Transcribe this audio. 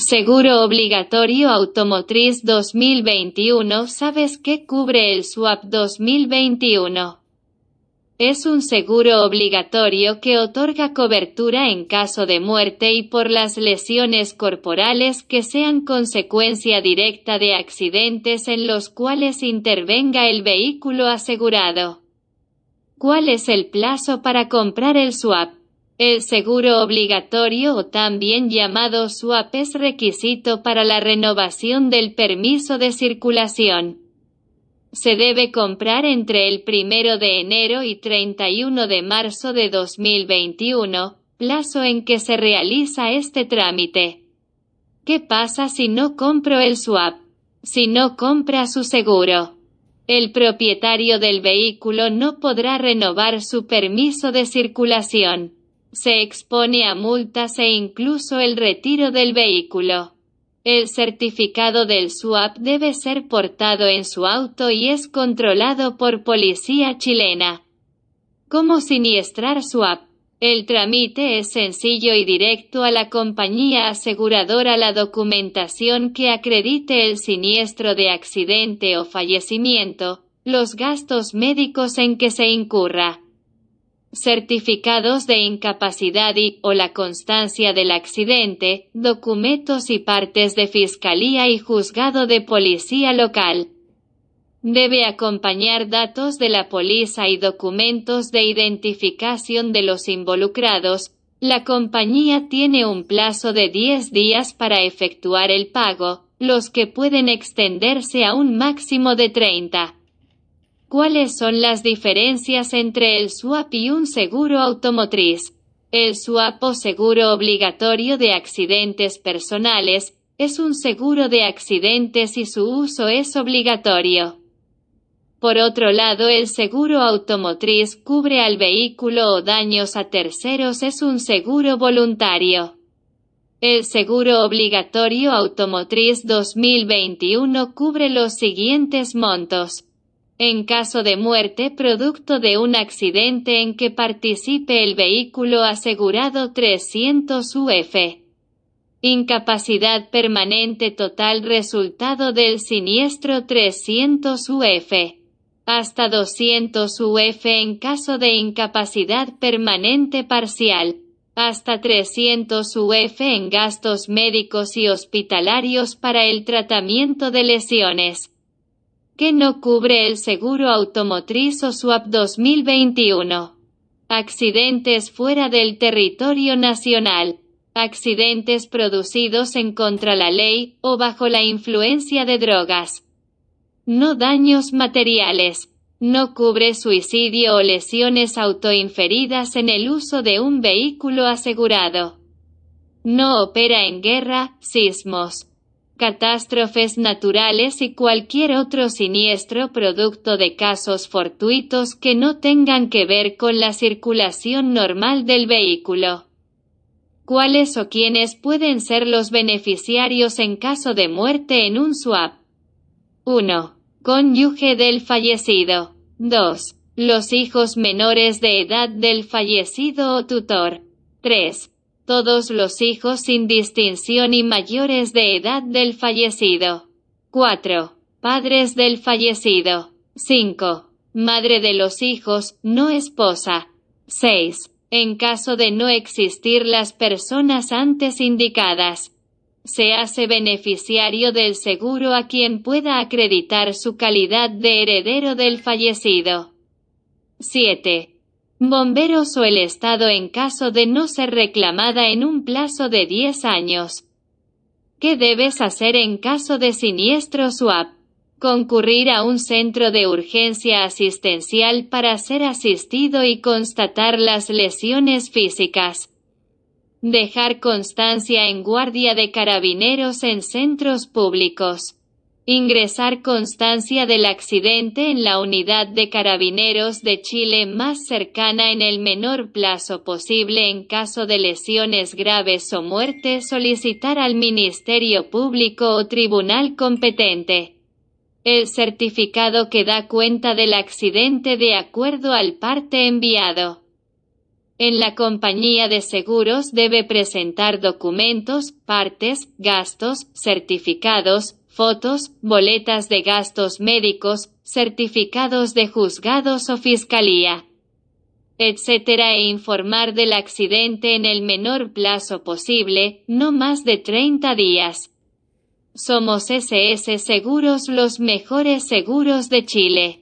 Seguro obligatorio automotriz 2021 ¿Sabes qué cubre el SWAP 2021? Es un seguro obligatorio que otorga cobertura en caso de muerte y por las lesiones corporales que sean consecuencia directa de accidentes en los cuales intervenga el vehículo asegurado. ¿Cuál es el plazo para comprar el swap? El seguro obligatorio o también llamado swap es requisito para la renovación del permiso de circulación se debe comprar entre el 1 de enero y 31 de marzo de 2021, plazo en que se realiza este trámite. ¿Qué pasa si no compro el swap? Si no compra su seguro. El propietario del vehículo no podrá renovar su permiso de circulación. Se expone a multas e incluso el retiro del vehículo. El certificado del SWAP debe ser portado en su auto y es controlado por policía chilena. ¿Cómo siniestrar SWAP? El trámite es sencillo y directo a la compañía aseguradora la documentación que acredite el siniestro de accidente o fallecimiento, los gastos médicos en que se incurra certificados de incapacidad y o la constancia del accidente, documentos y partes de fiscalía y juzgado de policía local. Debe acompañar datos de la póliza y documentos de identificación de los involucrados. La compañía tiene un plazo de 10 días para efectuar el pago, los que pueden extenderse a un máximo de 30. ¿Cuáles son las diferencias entre el SWAP y un seguro automotriz? El SWAP o seguro obligatorio de accidentes personales es un seguro de accidentes y su uso es obligatorio. Por otro lado, el seguro automotriz cubre al vehículo o daños a terceros es un seguro voluntario. El seguro obligatorio automotriz 2021 cubre los siguientes montos en caso de muerte producto de un accidente en que participe el vehículo asegurado 300 UF. Incapacidad permanente total resultado del siniestro 300 UF. Hasta 200 UF en caso de incapacidad permanente parcial. Hasta 300 UF en gastos médicos y hospitalarios para el tratamiento de lesiones que no cubre el seguro automotriz o SWAP 2021. Accidentes fuera del territorio nacional. Accidentes producidos en contra la ley o bajo la influencia de drogas. No daños materiales. No cubre suicidio o lesiones autoinferidas en el uso de un vehículo asegurado. No opera en guerra, sismos catástrofes naturales y cualquier otro siniestro producto de casos fortuitos que no tengan que ver con la circulación normal del vehículo. ¿Cuáles o quiénes pueden ser los beneficiarios en caso de muerte en un swap? 1. Cónyuge del fallecido. 2. Los hijos menores de edad del fallecido o tutor. 3 todos los hijos sin distinción y mayores de edad del fallecido. 4. Padres del fallecido. 5. Madre de los hijos, no esposa. 6. En caso de no existir las personas antes indicadas. Se hace beneficiario del seguro a quien pueda acreditar su calidad de heredero del fallecido. 7 bomberos o el Estado en caso de no ser reclamada en un plazo de 10 años. ¿Qué debes hacer en caso de siniestro SWAP? Concurrir a un centro de urgencia asistencial para ser asistido y constatar las lesiones físicas. Dejar constancia en guardia de carabineros en centros públicos ingresar constancia del accidente en la unidad de carabineros de Chile más cercana en el menor plazo posible en caso de lesiones graves o muerte solicitar al Ministerio Público o tribunal competente. El certificado que da cuenta del accidente de acuerdo al parte enviado. En la compañía de seguros debe presentar documentos, partes, gastos, certificados, fotos, boletas de gastos médicos, certificados de juzgados o fiscalía, etcétera e informar del accidente en el menor plazo posible, no más de 30 días. Somos SS Seguros los mejores seguros de Chile.